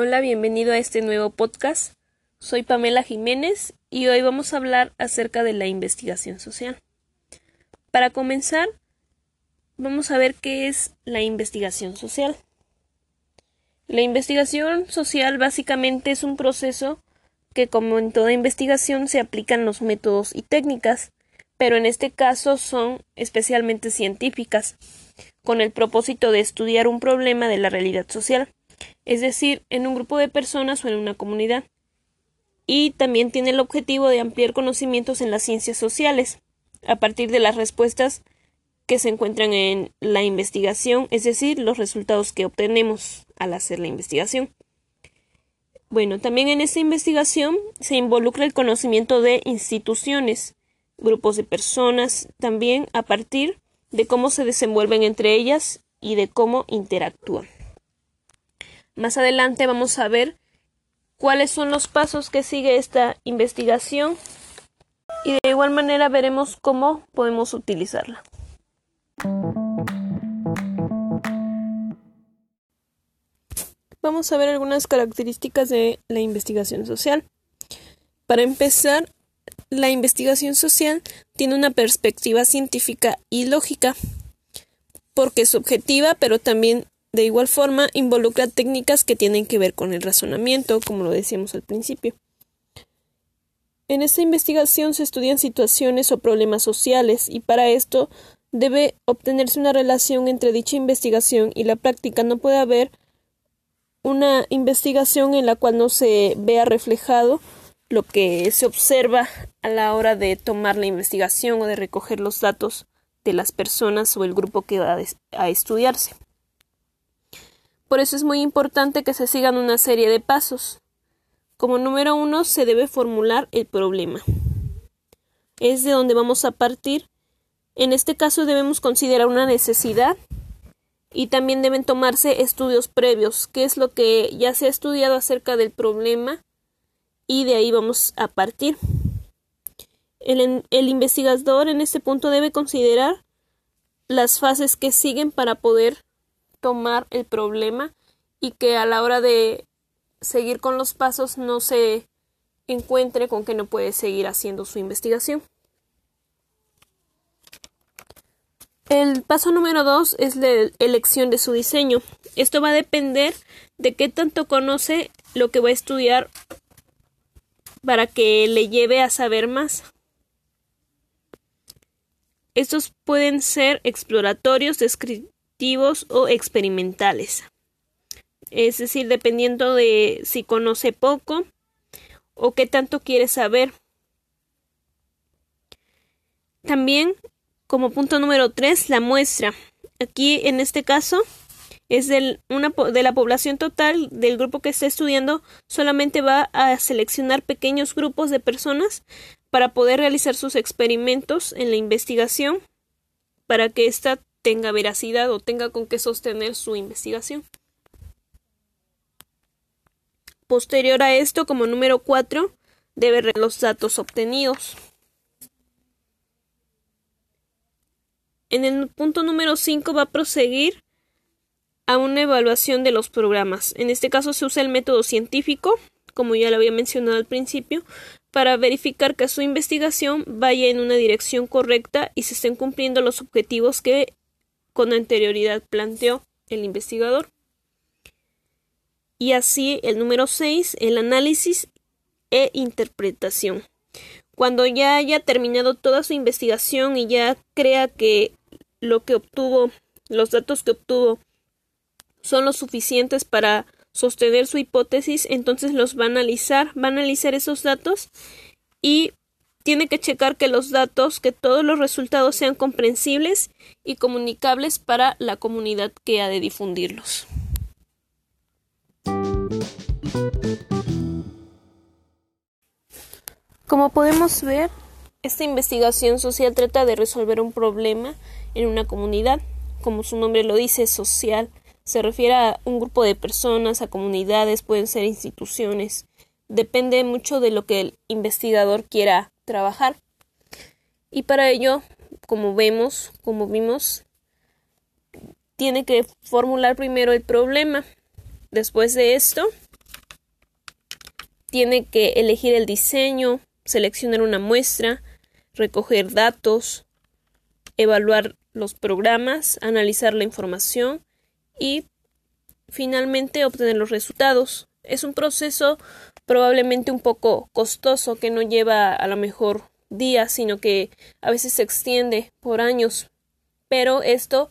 Hola, bienvenido a este nuevo podcast. Soy Pamela Jiménez y hoy vamos a hablar acerca de la investigación social. Para comenzar, vamos a ver qué es la investigación social. La investigación social básicamente es un proceso que, como en toda investigación, se aplican los métodos y técnicas, pero en este caso son especialmente científicas, con el propósito de estudiar un problema de la realidad social es decir, en un grupo de personas o en una comunidad. Y también tiene el objetivo de ampliar conocimientos en las ciencias sociales, a partir de las respuestas que se encuentran en la investigación, es decir, los resultados que obtenemos al hacer la investigación. Bueno, también en esta investigación se involucra el conocimiento de instituciones, grupos de personas, también a partir de cómo se desenvuelven entre ellas y de cómo interactúan. Más adelante vamos a ver cuáles son los pasos que sigue esta investigación y de igual manera veremos cómo podemos utilizarla. Vamos a ver algunas características de la investigación social. Para empezar, la investigación social tiene una perspectiva científica y lógica, porque es objetiva, pero también de igual forma, involucra técnicas que tienen que ver con el razonamiento, como lo decíamos al principio. En esta investigación se estudian situaciones o problemas sociales y para esto debe obtenerse una relación entre dicha investigación y la práctica. No puede haber una investigación en la cual no se vea reflejado lo que se observa a la hora de tomar la investigación o de recoger los datos de las personas o el grupo que va a estudiarse. Por eso es muy importante que se sigan una serie de pasos. Como número uno, se debe formular el problema. Es de donde vamos a partir. En este caso debemos considerar una necesidad y también deben tomarse estudios previos, qué es lo que ya se ha estudiado acerca del problema y de ahí vamos a partir. El, el, investigador en este punto debe considerar las fases que siguen para poder tomar el problema y que a la hora de seguir con los pasos no se encuentre con que no puede seguir haciendo su investigación. El paso número dos es la elección de su diseño. Esto va a depender de qué tanto conoce lo que va a estudiar para que le lleve a saber más. Estos pueden ser exploratorios, o experimentales. Es decir, dependiendo de si conoce poco o qué tanto quiere saber. También, como punto número 3, la muestra. Aquí, en este caso, es del, una, de la población total del grupo que está estudiando, solamente va a seleccionar pequeños grupos de personas para poder realizar sus experimentos en la investigación para que esta tenga veracidad o tenga con qué sostener su investigación. Posterior a esto, como número 4, debe ver los datos obtenidos. En el punto número 5 va a proseguir a una evaluación de los programas. En este caso se usa el método científico, como ya lo había mencionado al principio, para verificar que su investigación vaya en una dirección correcta y se estén cumpliendo los objetivos que con anterioridad planteó el investigador. Y así el número 6, el análisis e interpretación. Cuando ya haya terminado toda su investigación y ya crea que lo que obtuvo, los datos que obtuvo son los suficientes para sostener su hipótesis, entonces los va a analizar, va a analizar esos datos y tiene que checar que los datos, que todos los resultados sean comprensibles y comunicables para la comunidad que ha de difundirlos. Como podemos ver, esta investigación social trata de resolver un problema en una comunidad, como su nombre lo dice, social. Se refiere a un grupo de personas, a comunidades, pueden ser instituciones. Depende mucho de lo que el investigador quiera trabajar. Y para ello, como vemos, como vimos, tiene que formular primero el problema. Después de esto, tiene que elegir el diseño, seleccionar una muestra, recoger datos, evaluar los programas, analizar la información y finalmente obtener los resultados. Es un proceso probablemente un poco costoso que no lleva a lo mejor días, sino que a veces se extiende por años. Pero esto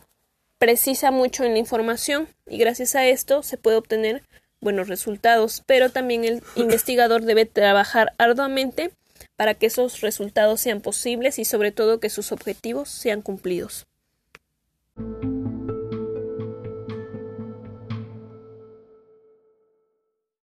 precisa mucho en la información y gracias a esto se puede obtener buenos resultados, pero también el investigador debe trabajar arduamente para que esos resultados sean posibles y sobre todo que sus objetivos sean cumplidos.